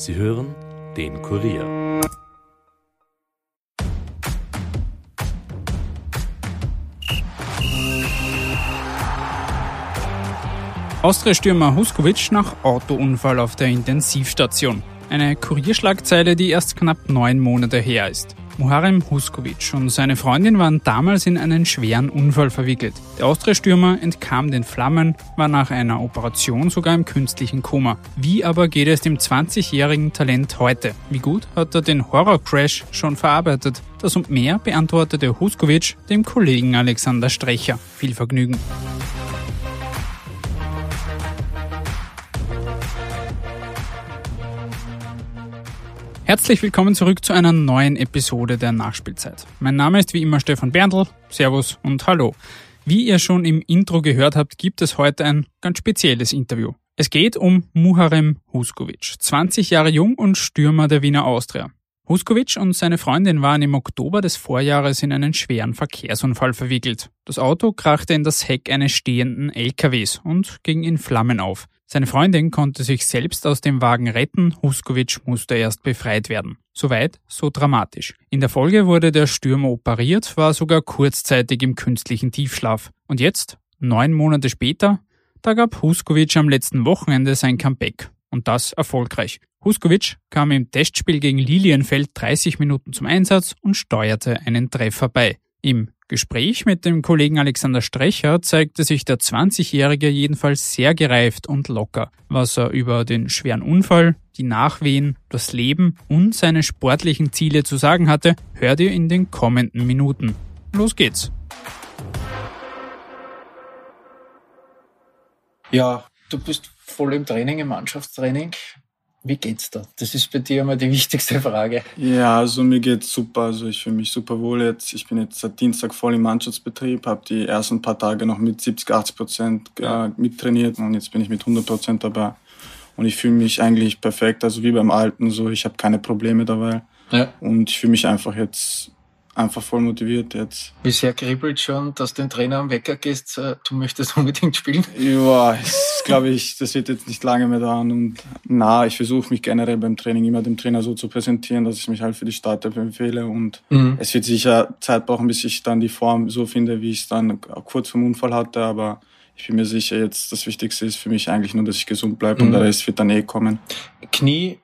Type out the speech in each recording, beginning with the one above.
Sie hören den Kurier. Austria-Stürmer Huskovic nach Autounfall auf der Intensivstation. Eine Kurierschlagzeile, die erst knapp neun Monate her ist. Muharrem Huskovic und seine Freundin waren damals in einen schweren Unfall verwickelt. Der Austria-Stürmer entkam den Flammen, war nach einer Operation sogar im künstlichen Koma. Wie aber geht es dem 20-jährigen Talent heute? Wie gut hat er den Horrorcrash schon verarbeitet? Das und mehr beantwortete Huskovic dem Kollegen Alexander Strecher. Viel Vergnügen. Herzlich willkommen zurück zu einer neuen Episode der Nachspielzeit. Mein Name ist wie immer Stefan Berndl. Servus und Hallo. Wie ihr schon im Intro gehört habt, gibt es heute ein ganz spezielles Interview. Es geht um Muharrem Huskovic, 20 Jahre jung und Stürmer der Wiener Austria. Huskovic und seine Freundin waren im Oktober des Vorjahres in einen schweren Verkehrsunfall verwickelt. Das Auto krachte in das Heck eines stehenden LKWs und ging in Flammen auf. Seine Freundin konnte sich selbst aus dem Wagen retten, Huskovic musste erst befreit werden. Soweit, so dramatisch. In der Folge wurde der Stürmer operiert, war sogar kurzzeitig im künstlichen Tiefschlaf. Und jetzt, neun Monate später, da gab Huskovic am letzten Wochenende sein Comeback. Und das erfolgreich. Huskovic kam im Testspiel gegen Lilienfeld 30 Minuten zum Einsatz und steuerte einen Treffer bei. Im Gespräch mit dem Kollegen Alexander Strecher zeigte sich der 20-Jährige jedenfalls sehr gereift und locker. Was er über den schweren Unfall, die Nachwehen, das Leben und seine sportlichen Ziele zu sagen hatte, hört ihr in den kommenden Minuten. Los geht's! Ja, du bist voll im Training, im Mannschaftstraining. Wie geht's da? Das ist bei dir immer die wichtigste Frage. Ja, also mir geht's super. Also ich fühle mich super wohl jetzt. Ich bin jetzt seit Dienstag voll im Mannschaftsbetrieb, habe die ersten paar Tage noch mit 70, 80 Prozent äh, mittrainiert und jetzt bin ich mit 100 Prozent dabei. Und ich fühle mich eigentlich perfekt, also wie beim Alten. So, ich habe keine Probleme dabei. Ja. Und ich fühle mich einfach jetzt einfach voll motiviert jetzt. Bisher kribbelt schon, dass du den Trainer am Wecker gehst, äh, du möchtest unbedingt spielen? Ja, glaube ich, das wird jetzt nicht lange mehr dauern. Und na, ich versuche mich generell beim Training immer dem Trainer so zu präsentieren, dass ich mich halt für die Startelf empfehle. Und mhm. es wird sicher Zeit brauchen, bis ich dann die Form so finde, wie ich es dann kurz vom Unfall hatte. Aber ich bin mir sicher, jetzt das Wichtigste ist für mich eigentlich nur, dass ich gesund bleibe mhm. und der Rest wird dann eh kommen. Knie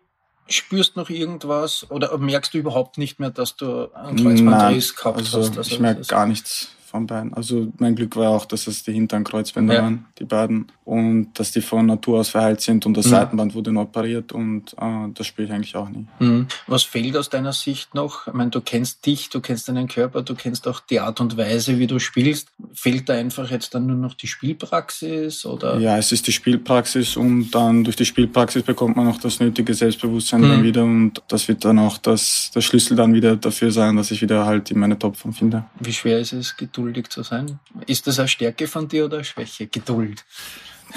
spürst noch irgendwas oder merkst du überhaupt nicht mehr, dass du einen Kreuzbandriss gehabt also hast? Also ich merke gar nichts von beiden. Also mein Glück war auch, dass es die hinteren Kreuzbänder ja. waren, die beiden. Und dass die von Natur aus verheilt sind und das mhm. Seitenband wurde nur operiert und äh, das spüre ich eigentlich auch nie. Mhm. Was fehlt aus deiner Sicht noch? Ich meine, du kennst dich, du kennst deinen Körper, du kennst auch die Art und Weise, wie du spielst. Fehlt da einfach jetzt dann nur noch die Spielpraxis oder? Ja, es ist die Spielpraxis und dann durch die Spielpraxis bekommt man auch das nötige Selbstbewusstsein mhm. dann wieder und das wird dann auch das, der Schlüssel dann wieder dafür sein, dass ich wieder halt in meine Topform finde. Wie schwer ist es, geduldig zu sein? Ist das eine Stärke von dir oder eine Schwäche? Geduld?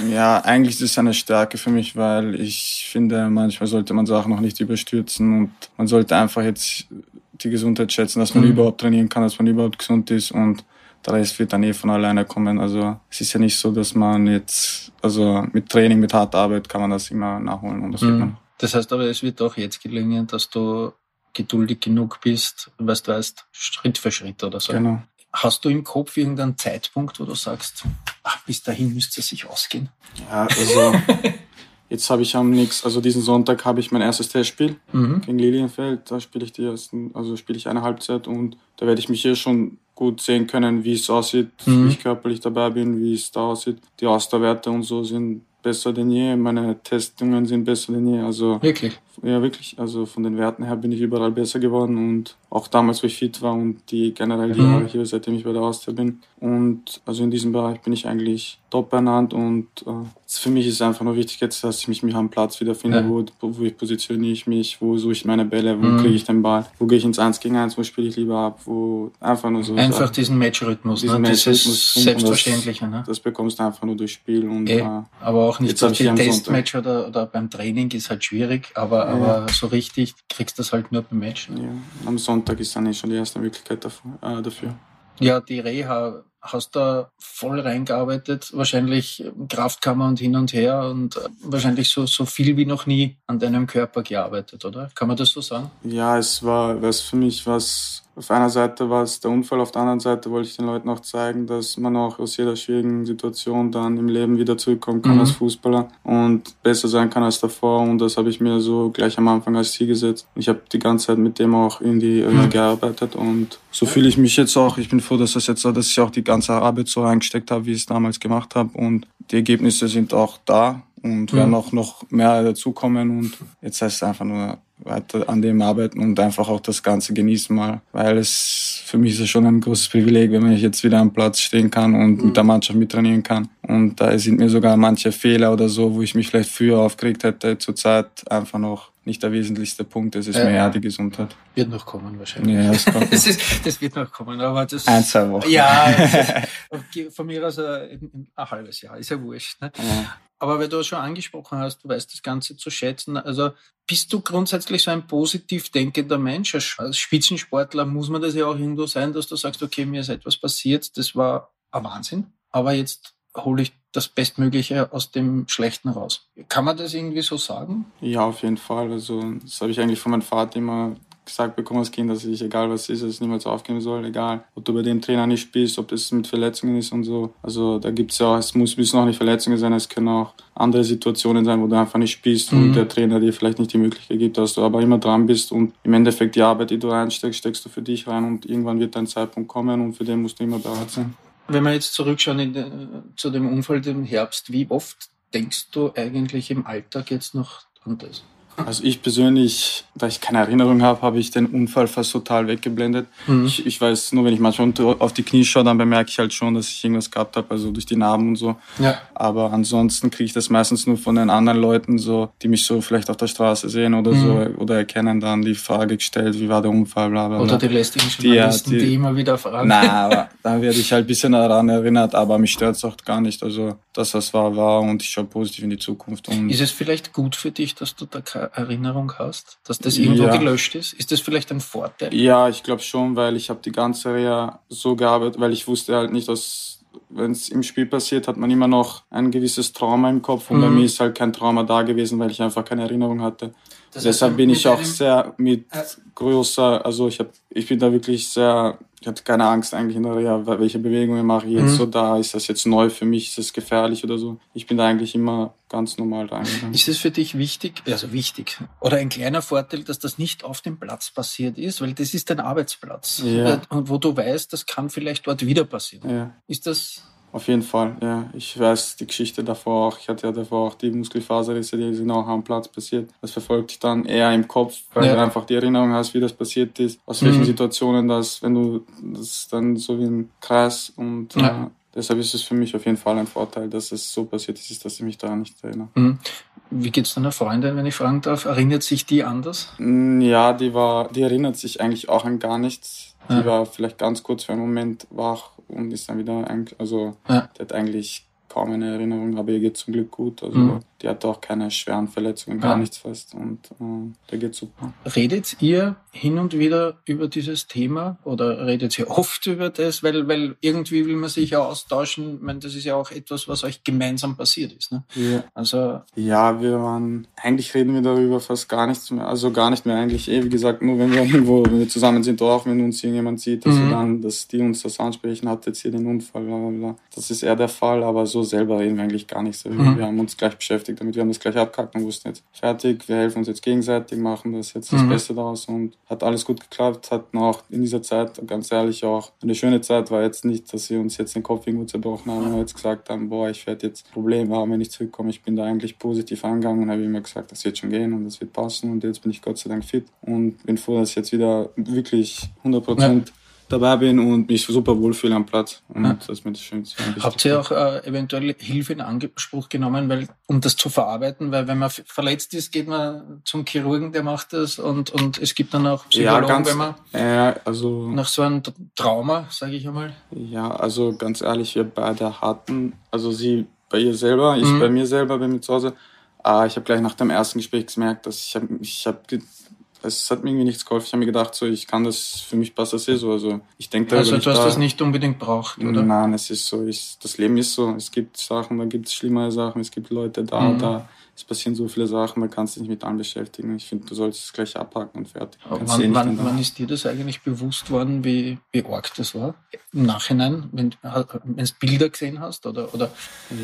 Ja, eigentlich ist es eine Stärke für mich, weil ich finde, manchmal sollte man Sachen noch nicht überstürzen und man sollte einfach jetzt die Gesundheit schätzen, dass man mhm. überhaupt trainieren kann, dass man überhaupt gesund ist und der Rest wird dann eh von alleine kommen. Also es ist ja nicht so, dass man jetzt, also mit Training, mit harter Arbeit kann man das immer nachholen und das mhm. wird man. Das heißt aber, es wird auch jetzt gelingen, dass du geduldig genug bist, weißt du, weißt, Schritt für Schritt oder so. Genau. Hast du im Kopf irgendeinen Zeitpunkt, wo du sagst, ach, bis dahin müsste es sich ausgehen? Ja, also jetzt habe ich am nächsten, also diesen Sonntag habe ich mein erstes Testspiel mhm. gegen Lilienfeld. Da spiele ich die ersten, also spiele ich eine Halbzeit und da werde ich mich hier schon gut sehen können, wie es aussieht, mhm. wie ich körperlich dabei bin, wie es da aussieht. Die Ausdauerwerte und so sind besser denn je. Meine Testungen sind besser denn je. Also wirklich? Ja, wirklich. Also von den Werten her bin ich überall besser geworden und auch damals, wo ich fit war und die generell die mhm. Jahre hier, seitdem ich bei der Austria bin. Und also in diesem Bereich bin ich eigentlich top benannt und äh, für mich ist es einfach nur wichtig jetzt, dass ich mich, mich am Platz wiederfinde, ja. wo, wo ich positioniere ich mich, wo suche ich meine Bälle, wo mhm. kriege ich den Ball, wo gehe ich ins 1 gegen 1, wo spiele ich lieber ab, wo einfach nur so. Einfach so, diesen Matchrhythmus, diesen ne? Matchrhythmus das Selbstverständliche. Das, ne? das bekommst du einfach nur durch Spiel und äh, aber auch nicht durch die Testmatch oder, oder beim Training ist halt schwierig, aber, ja. aber so richtig kriegst du das halt nur beim Match. Ne? Ja. Am Sonntag ist dann eh schon die erste Möglichkeit dafür. Äh, dafür. Ja, die Reha hast da voll reingearbeitet, wahrscheinlich Kraftkammer und hin und her und äh, wahrscheinlich so, so viel wie noch nie an deinem Körper gearbeitet, oder? Kann man das so sagen? Ja, es war was für mich was auf einer Seite war es der Unfall, auf der anderen Seite wollte ich den Leuten auch zeigen, dass man auch aus jeder schwierigen Situation dann im Leben wieder zurückkommen kann mhm. als Fußballer und besser sein kann als davor. Und das habe ich mir so gleich am Anfang als Ziel gesetzt. Ich habe die ganze Zeit mit dem auch irgendwie mhm. gearbeitet und so fühle ich mich jetzt auch. Ich bin froh, dass das jetzt, dass ich auch die ganze Arbeit so reingesteckt habe, wie ich es damals gemacht habe. Und die Ergebnisse sind auch da und werden auch noch mehr dazukommen. Und jetzt heißt es einfach nur weiter an dem arbeiten und einfach auch das Ganze genießen mal. Weil es für mich ist es schon ein großes Privileg, wenn ich jetzt wieder am Platz stehen kann und mit der Mannschaft mittrainieren kann. Und da sind mir sogar manche Fehler oder so, wo ich mich vielleicht früher aufgeregt hätte, zurzeit einfach noch nicht der wesentlichste Punkt. Es ist äh, mehr die Gesundheit. Wird noch kommen wahrscheinlich. Ja, das, kommt das, ist, das wird noch kommen. Aber das, ein, zwei Wochen. Ja, ist, von mir aus ein, ein, halbes Jahr, ist ja wurscht. Ne? Ja. Aber weil du es schon angesprochen hast, du weißt das Ganze zu schätzen. Also bist du grundsätzlich so ein positiv denkender Mensch? Als Spitzensportler muss man das ja auch irgendwo sein, dass du sagst, okay, mir ist etwas passiert, das war ein Wahnsinn, aber jetzt hole ich das Bestmögliche aus dem Schlechten raus. Kann man das irgendwie so sagen? Ja, auf jeden Fall. Also das habe ich eigentlich von meinem Vater immer gesagt bekommen als Kind, dass ich, egal was ist, es niemals aufgeben soll, egal ob du bei dem Trainer nicht spielst, ob das mit Verletzungen ist und so. Also da gibt es ja auch, es muss, müssen auch nicht Verletzungen sein, es können auch andere Situationen sein, wo du einfach nicht spielst mhm. und der Trainer dir vielleicht nicht die Möglichkeit gibt, dass du aber immer dran bist und im Endeffekt die Arbeit, die du reinsteckst, steckst du für dich rein und irgendwann wird dein Zeitpunkt kommen und für den musst du immer bereit sein. Wenn wir jetzt zurückschauen de, zu dem Unfall im Herbst, wie oft denkst du eigentlich im Alltag jetzt noch an das? Also ich persönlich, da ich keine Erinnerung habe, habe ich den Unfall fast total weggeblendet. Mhm. Ich, ich, weiß nur, wenn ich manchmal auf die Knie schaue, dann bemerke ich halt schon, dass ich irgendwas gehabt habe, also durch die Narben und so. Ja. Aber ansonsten kriege ich das meistens nur von den anderen Leuten, so, die mich so vielleicht auf der Straße sehen oder mhm. so oder erkennen dann die Frage gestellt, wie war der Unfall, bla bla. bla. Oder die lästigen Journalisten, die, die, die immer wieder fragen. Nein, aber da werde ich halt ein bisschen daran erinnert, aber mich stört es auch gar nicht. Also das, was war, war und ich schaue positiv in die Zukunft. Und ist es vielleicht gut für dich, dass du da keine Erinnerung hast, dass das irgendwo ja. gelöscht ist? Ist das vielleicht ein Vorteil? Ja, ich glaube schon, weil ich habe die ganze Reha so gearbeitet, weil ich wusste halt nicht, dass wenn es im Spiel passiert, hat man immer noch ein gewisses Trauma im Kopf und mhm. bei mir ist halt kein Trauma da gewesen, weil ich einfach keine Erinnerung hatte. Das Deshalb bin ich auch sehr mit größer, also ich hab, ich bin da wirklich sehr ich hatte keine Angst eigentlich in der Reha, welche Bewegungen mache ich jetzt mhm. so da, ist das jetzt neu für mich, ist das gefährlich oder so. Ich bin da eigentlich immer ganz normal reingegangen. Ist es für dich wichtig, also wichtig, oder ein kleiner Vorteil, dass das nicht auf dem Platz passiert ist, weil das ist dein Arbeitsplatz. Ja. Und wo du weißt, das kann vielleicht dort wieder passieren. Ja. Ist das auf jeden Fall, ja. Ich weiß die Geschichte davor auch. Ich hatte ja davor auch die Muskelfaserrisse, die sind auch am Platz passiert. Das verfolgt dich dann eher im Kopf, weil ja. du einfach die Erinnerung hast, wie das passiert ist, aus welchen mhm. Situationen das, wenn du, das dann so wie ein Kreis und ja. äh, deshalb ist es für mich auf jeden Fall ein Vorteil, dass es so passiert ist, dass ich mich daran nicht erinnere. Mhm. Wie geht's deiner Freundin, wenn ich fragen darf? Erinnert sich die anders? Mm, ja, die war, die erinnert sich eigentlich auch an gar nichts. Die ja. war vielleicht ganz kurz für einen Moment wach und ist dann wieder, also ja. der hat eigentlich kaum eine Erinnerung, aber ihr geht zum Glück gut. Also mhm. Die hat auch keine schweren Verletzungen, gar ja. nichts fast und äh, der geht super. Redet ihr hin und wieder über dieses Thema oder redet ihr oft über das? Weil, weil irgendwie will man sich ja austauschen. Ich meine, das ist ja auch etwas, was euch gemeinsam passiert ist. Ne? Ja. Also ja, wir waren, eigentlich reden wir darüber fast gar nichts mehr. Also gar nicht mehr eigentlich. Eh, wie gesagt, nur wenn wir irgendwo, wenn wir zusammen sind, auch wenn uns irgendjemand sieht, dass mhm. wir dann, dass die uns das ansprechen, hat jetzt hier den Unfall, bla, bla, bla. Das ist eher der Fall, aber so selber reden wir eigentlich gar nicht so. Mhm. Wir haben uns gleich beschäftigt damit, wir haben das gleich abgehakt und wussten jetzt fertig, wir helfen uns jetzt gegenseitig, machen das jetzt das mhm. Beste daraus und hat alles gut geklappt, hatten auch in dieser Zeit, ganz ehrlich, auch eine schöne Zeit, war jetzt nicht, dass wir uns jetzt den Kopf irgendwo zerbrochen haben und jetzt gesagt haben, boah, ich werde jetzt Probleme haben, wenn ich zurückkomme. Ich bin da eigentlich positiv angegangen und habe immer gesagt, das wird schon gehen und das wird passen und jetzt bin ich Gott sei Dank fit und bin froh, dass ich jetzt wieder wirklich 100 Prozent ja dabei bin und mich super wohlfühle am Platz. Und ja. das ist mir das Schönste. Habt ihr auch äh, eventuell Hilfe in Anspruch genommen, weil, um das zu verarbeiten? Weil wenn man verletzt ist, geht man zum Chirurgen, der macht das und, und es gibt dann auch Psychologen, ja, ganz, wenn man äh, also, nach so einem Trauma, sage ich einmal. Ja, also ganz ehrlich, wir beide hatten, also sie bei ihr selber, ich mhm. bei mir selber, bei mir zu Hause, äh, ich habe gleich nach dem ersten Gespräch gemerkt, dass ich habe ich hab es hat mir irgendwie nichts geholfen. Ich habe mir gedacht, so ich kann das, für mich passt das eh so. Also ich denke Also du hast da, das nicht unbedingt braucht, oder? Nein, es ist so, ich, das Leben ist so. Es gibt Sachen, da gibt es schlimmere Sachen, es gibt Leute da, mhm. da. Es passieren so viele Sachen, man kann sich nicht mit allem beschäftigen. Ich finde, du sollst es gleich abhaken und fertig. Wann, eh wann, wann, ist dir das eigentlich bewusst worden, wie, wie arg das war? Im Nachhinein, wenn, wenn du Bilder gesehen hast? Oder, oder?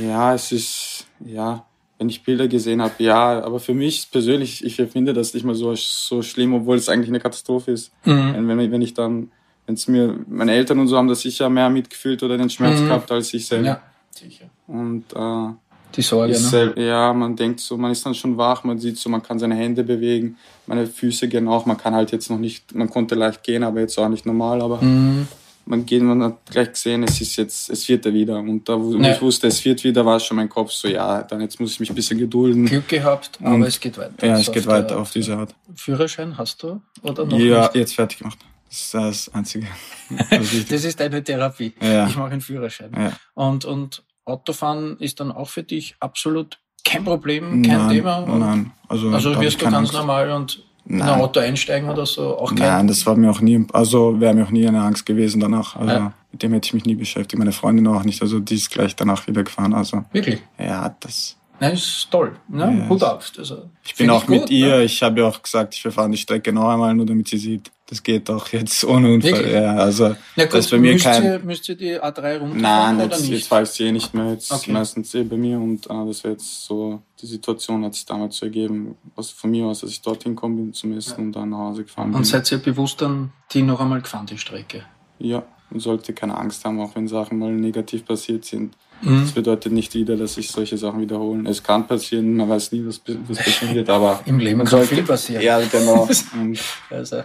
Ja, es ist, ja, wenn ich Bilder gesehen habe, ja, aber für mich persönlich, ich finde das nicht mal so, so schlimm, obwohl es eigentlich eine Katastrophe ist. Mhm. Wenn, wenn ich dann, wenn es mir, meine Eltern und so haben das sicher mehr mitgefühlt oder den Schmerz mhm. gehabt als ich selber. Ja, sicher. Und äh, die Sorge, ne? Selber, ja, man denkt so, man ist dann schon wach, man sieht so, man kann seine Hände bewegen, meine Füße gehen auch, man kann halt jetzt noch nicht, man konnte leicht gehen, aber jetzt auch nicht normal, aber mhm man geht, man hat gleich gesehen, es ist jetzt, es wird ja wieder. Und da, wo ja. ich wusste, es wird wieder, war schon mein Kopf so, ja, dann jetzt muss ich mich ein bisschen gedulden. Glück gehabt, aber und, es geht weiter. Ja, es geht weiter auf diese Art. Führerschein hast du oder noch Ja, nicht? jetzt fertig gemacht. Das ist das Einzige. das ist deine Therapie. Ja. Ich mache einen Führerschein. Ja. Und, und Autofahren ist dann auch für dich absolut kein Problem, kein nein, Thema. Nein, also, also wirst du ganz Angst. normal und Nein. in ein Auto einsteigen oder so? Auch kein Nein, das war mir auch nie, also wäre mir auch nie eine Angst gewesen danach. Also ja. mit dem hätte ich mich nie beschäftigt. Meine Freundin auch nicht. Also die ist gleich danach wieder gefahren. Also wirklich? Ja, das. Nein, ist toll. Ne? Ja, Hut ab. Also, ich bin auch ich gut, mit ihr. Ne? Ich habe ja auch gesagt, ich verfahre die Strecke noch einmal, nur damit sie sieht. Das geht auch jetzt ohne Unfall. Ja, also ja, gut, das ist bei mir müsst kein. Ihr, müsst ihr die A3 runterfahren Nein, jetzt, oder nicht? jetzt fahre ich sie eh nicht mehr. Jetzt okay. meistens eh bei mir und äh, das wäre jetzt so die Situation hat sich damals so ergeben, was von mir aus, dass ich dorthin gekommen bin zum Essen ja. und dann nach Hause gefahren bin. Und seid ihr bewusst dann die noch einmal gefahren die Strecke? Ja, man sollte keine Angst haben, auch wenn Sachen mal negativ passiert sind. Mhm. Das bedeutet nicht wieder, dass sich solche Sachen wiederholen. Es kann passieren, man weiß nie, was, was passiert, aber im Leben kann viel passieren. Ja, genau. also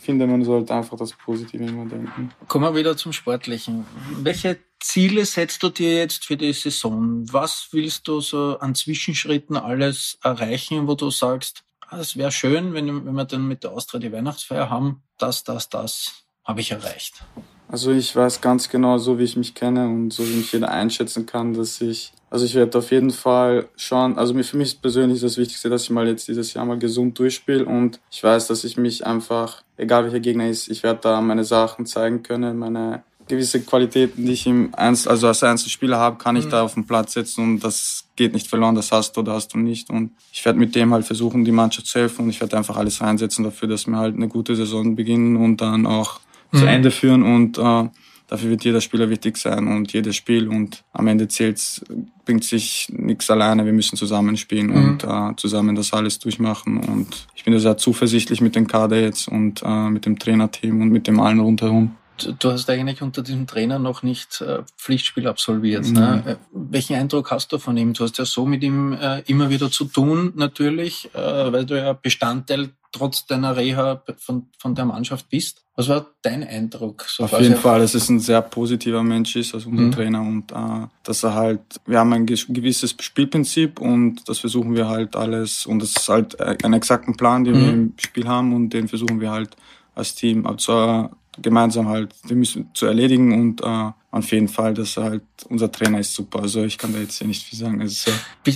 ich finde, man sollte einfach das Positive immer denken. Kommen wir wieder zum Sportlichen. Welche Ziele setzt du dir jetzt für die Saison? Was willst du so an Zwischenschritten alles erreichen, wo du sagst, ah, es wäre schön, wenn, wenn wir dann mit der Austria die Weihnachtsfeier haben, das, das, das habe ich erreicht? Also ich weiß ganz genau, so wie ich mich kenne und so wie mich jeder einschätzen kann, dass ich also ich werde auf jeden Fall schauen, also für mich persönlich ist das Wichtigste, dass ich mal jetzt dieses Jahr mal gesund durchspiele und ich weiß, dass ich mich einfach, egal welcher Gegner ist, ich werde da meine Sachen zeigen können, meine gewisse Qualitäten, die ich im Einzel, also als Einzelspieler habe, kann ich mhm. da auf den Platz setzen und das geht nicht verloren, das hast du oder hast du nicht und ich werde mit dem halt versuchen, die Mannschaft zu helfen und ich werde einfach alles reinsetzen dafür, dass wir halt eine gute Saison beginnen und dann auch mhm. zu Ende führen und äh, Dafür wird jeder Spieler wichtig sein und jedes Spiel und am Ende zählt bringt sich nichts alleine. Wir müssen zusammenspielen mhm. und äh, zusammen das alles durchmachen. Und ich bin da sehr zuversichtlich mit dem Kader jetzt und äh, mit dem Trainerteam und mit dem allen rundherum. Du hast eigentlich unter diesem Trainer noch nicht äh, Pflichtspiel absolviert. Mhm. Ne? Äh, welchen Eindruck hast du von ihm? Du hast ja so mit ihm äh, immer wieder zu tun, natürlich, äh, weil du ja Bestandteil trotz deiner Reha von, von der Mannschaft bist. Was war dein Eindruck? So Auf jeden Fall, dass es ein sehr positiver Mensch ist, also unser mhm. Trainer und äh, dass er halt, wir haben ein gewisses Spielprinzip und das versuchen wir halt alles und das ist halt ein exakten Plan, den mhm. wir im Spiel haben und den versuchen wir halt als Team also, gemeinsam halt wir müssen zu erledigen und äh, auf jeden Fall, dass halt unser Trainer ist super. Also ich kann da jetzt nicht viel sagen. Also,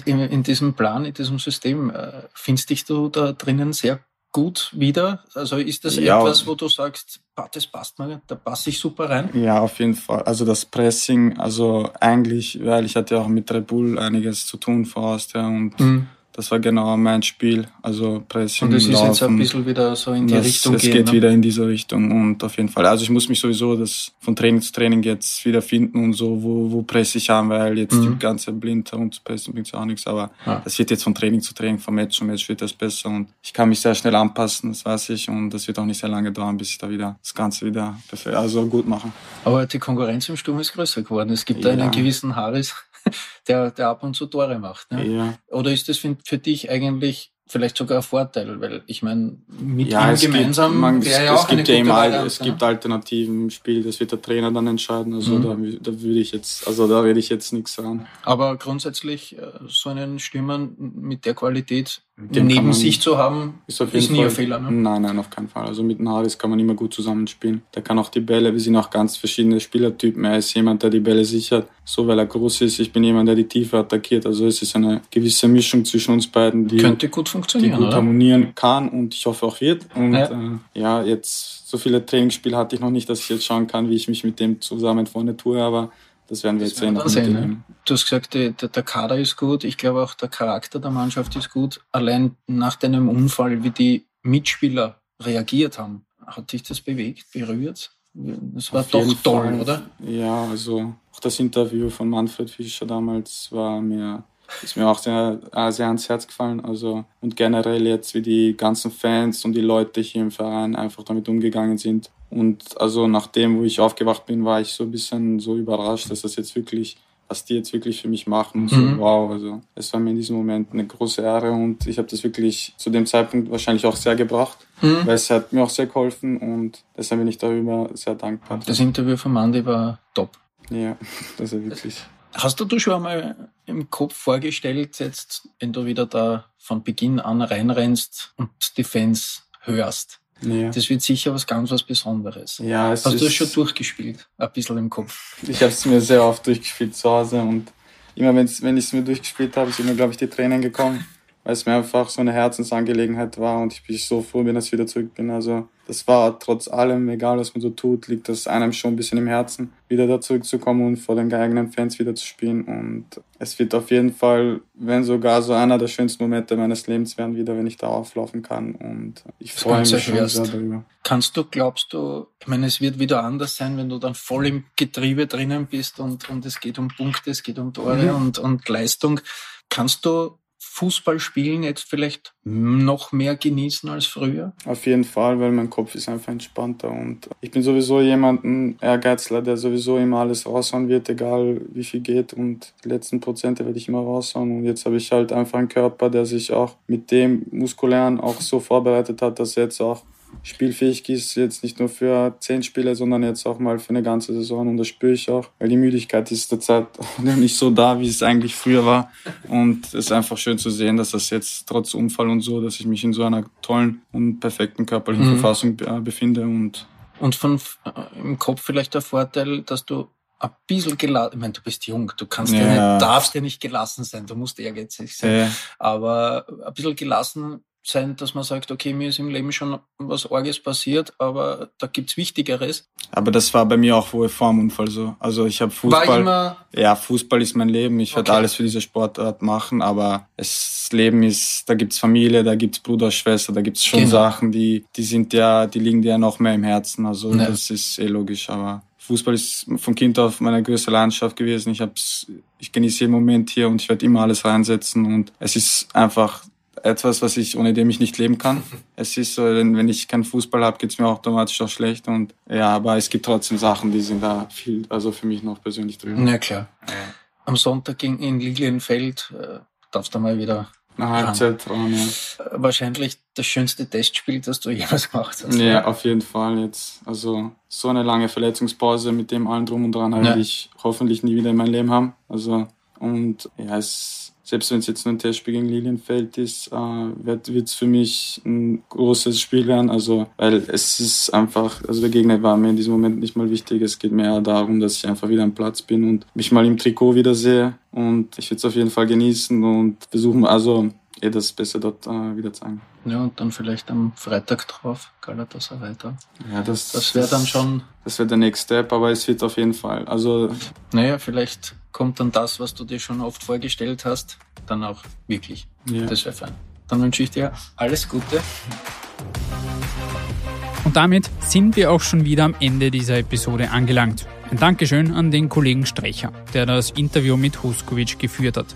in, in diesem Plan, in diesem System, äh, findest dich du da drinnen sehr gut wieder? Also ist das ja, etwas, wo du sagst, das passt mir, da passe ich super rein? Ja, auf jeden Fall. Also das Pressing, also eigentlich, weil ich hatte ja auch mit Red Bull einiges zu tun vor Austria und mhm das war genau mein Spiel. Also Pressing. Und es ist jetzt ein bisschen wieder so in die das, Richtung es gehen. Geht ne? wieder in diese Richtung und auf jeden Fall. Also ich muss mich sowieso das von Training zu Training jetzt wieder finden und so, wo, wo presse ich an, weil jetzt mhm. die ganze blind herumzupressen bringt auch nichts. Aber ja. das wird jetzt von Training zu Training, von Match zu Match wird das besser und ich kann mich sehr schnell anpassen, das weiß ich. Und das wird auch nicht sehr lange dauern, bis ich da wieder das Ganze wieder also gut mache. Aber die Konkurrenz im Sturm ist größer geworden. Es gibt ja. da einen gewissen Harris, der, der ab und zu Tore macht. Ne? Ja. Oder ist das für, für dich eigentlich vielleicht sogar ein Vorteil, weil ich meine, mit ja, ihm gemeinsam gibt, man, es, ja es gibt ja immer, Variante, es gibt Alternativen im Spiel, das wird der Trainer dann entscheiden. Also mhm. da, da würde ich jetzt, also da werde ich jetzt nichts sagen. Aber grundsätzlich äh, so einen Stürmer mit der Qualität neben sich zu haben, ist, auf jeden ist nie Fall, ein Fehler. Ne? Nein, nein, auf keinen Fall. Also mit dem Haris kann man immer gut zusammenspielen. Der kann auch die Bälle, wir sind auch ganz verschiedene Spielertypen. Er ist jemand, der die Bälle sichert, so weil er groß ist. Ich bin jemand, der die Tiefe attackiert. Also es ist eine gewisse Mischung zwischen uns beiden, die, Könnte gut funktionieren, die gut harmonieren kann und ich hoffe auch wird. Und ja, äh, ja jetzt so viele Trainingsspiele hatte ich noch nicht, dass ich jetzt schauen kann, wie ich mich mit dem zusammen vorne tue, aber das werden wir das jetzt sehen. sehen ne? Du hast gesagt, der, der Kader ist gut. Ich glaube auch, der Charakter der Mannschaft ist gut. Allein nach deinem Unfall, wie die Mitspieler reagiert haben, hat dich das bewegt, berührt? Das war Auf doch toll, Fall. oder? Ja, also auch das Interview von Manfred Fischer damals war mir ist mir auch sehr, äh, sehr ans Herz gefallen. Also, und generell jetzt, wie die ganzen Fans und die Leute hier im Verein einfach damit umgegangen sind. Und also nachdem, wo ich aufgewacht bin, war ich so ein bisschen so überrascht, dass das jetzt wirklich, was die jetzt wirklich für mich machen. Und so, mhm. wow, also es war mir in diesem Moment eine große Ehre und ich habe das wirklich zu dem Zeitpunkt wahrscheinlich auch sehr gebracht, mhm. weil es hat mir auch sehr geholfen und deshalb bin ich darüber sehr dankbar. Das Interview von Mandy war top. Ja, das ist wirklich. Hast du dir schon einmal im Kopf vorgestellt, jetzt, wenn du wieder da von Beginn an reinrennst und die Fans hörst? Ja. Das wird sicher was ganz was Besonderes. Ja, es Hast du das schon durchgespielt? Ein bisschen im Kopf. Ich habe es mir sehr oft durchgespielt zu Hause und immer wenn ich es mir durchgespielt habe, sind mir, glaube ich, die Tränen gekommen weil es mir einfach so eine Herzensangelegenheit war und ich bin so froh, wenn ich wieder zurück bin. Also das war trotz allem, egal was man so tut, liegt das einem schon ein bisschen im Herzen, wieder da zurückzukommen und vor den eigenen Fans wieder zu spielen. Und es wird auf jeden Fall, wenn sogar so einer der schönsten Momente meines Lebens werden, wieder, wenn ich da auflaufen kann. Und ich freue mich schon sehr darüber. Kannst du, glaubst du, ich meine, es wird wieder anders sein, wenn du dann voll im Getriebe drinnen bist und, und es geht um Punkte, es geht um Tore mhm. und, und Leistung. Kannst du Fußballspielen jetzt vielleicht noch mehr genießen als früher? Auf jeden Fall, weil mein Kopf ist einfach entspannter und ich bin sowieso jemand, ein Ehrgeizler, der sowieso immer alles raushauen wird, egal wie viel geht und die letzten Prozente werde ich immer raushauen und jetzt habe ich halt einfach einen Körper, der sich auch mit dem muskulären auch so vorbereitet hat, dass er jetzt auch spielfähig ist, jetzt nicht nur für zehn Spiele, sondern jetzt auch mal für eine ganze Saison. Und das spüre ich auch, weil die Müdigkeit ist derzeit nicht so da, wie es eigentlich früher war. Und es ist einfach schön zu sehen, dass das jetzt trotz Unfall und so, dass ich mich in so einer tollen und perfekten körperlichen mhm. Verfassung äh, befinde. Und, und von äh, im Kopf vielleicht der Vorteil, dass du ein bisschen gelassen, ich meine, du bist jung, du kannst ja, ja nicht, darfst ja nicht gelassen sein, du musst ehrgeizig sein, ja. aber ein bisschen gelassen sein, dass man sagt, okay, mir ist im Leben schon was Orges passiert, aber da gibt's Wichtigeres. Aber das war bei mir auch wohl vor dem Unfall so. Also ich habe Fußball. War immer ja, Fußball ist mein Leben. Ich werde alles für diese Sportart machen, aber das Leben ist, da gibt's Familie, da gibt's Bruder, Schwester, da gibt's schon genau. Sachen, die, die sind ja, die liegen dir ja noch mehr im Herzen. Also ja. das ist eh logisch, aber Fußball ist von Kind auf meine größte Leidenschaft gewesen. Ich hab's, ich genieße jeden Moment hier und ich werde immer alles reinsetzen und es ist einfach etwas, was ich, ohne dem ich nicht leben kann. Es ist so, wenn ich keinen Fußball habe, geht's mir automatisch auch schlecht. Und ja, aber es gibt trotzdem Sachen, die sind da viel, also für mich noch persönlich drüber. Ja, klar. Am Sonntag ging in Lilienfeld, äh, darfst du mal wieder eine Halbzeit dran, ja. Äh, wahrscheinlich das schönste Testspiel, das du jemals gemacht hast. Ja, oder? auf jeden Fall jetzt. Also so eine lange Verletzungspause mit dem allen drum und dran ja. werde ich hoffentlich nie wieder in meinem Leben haben. Also und ja, es selbst wenn es jetzt nur ein Testspiel gegen Lilienfeld ist, äh, wird es für mich ein großes Spiel werden. Also, weil es ist einfach, also der Gegner war mir in diesem Moment nicht mal wichtig. Es geht mehr darum, dass ich einfach wieder am Platz bin und mich mal im Trikot wiedersehe. Und ich würde es auf jeden Fall genießen und versuchen, also eh das Beste dort äh, wieder zeigen. Ja, und dann vielleicht am Freitag drauf, Galatasaray weiter. Ja, das, das wäre dann schon. Das wäre der Next Step, aber es wird auf jeden Fall. Also. Naja, vielleicht kommt dann das, was du dir schon oft vorgestellt hast, dann auch wirklich. Ja. Das wäre fein. Dann wünsche ich dir alles Gute. Und damit sind wir auch schon wieder am Ende dieser Episode angelangt. Ein Dankeschön an den Kollegen Strecher, der das Interview mit Huskovic geführt hat.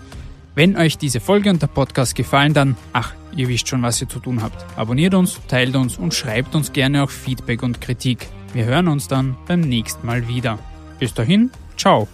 Wenn euch diese Folge und der Podcast gefallen, dann, ach, ihr wisst schon, was ihr zu tun habt. Abonniert uns, teilt uns und schreibt uns gerne auch Feedback und Kritik. Wir hören uns dann beim nächsten Mal wieder. Bis dahin, ciao.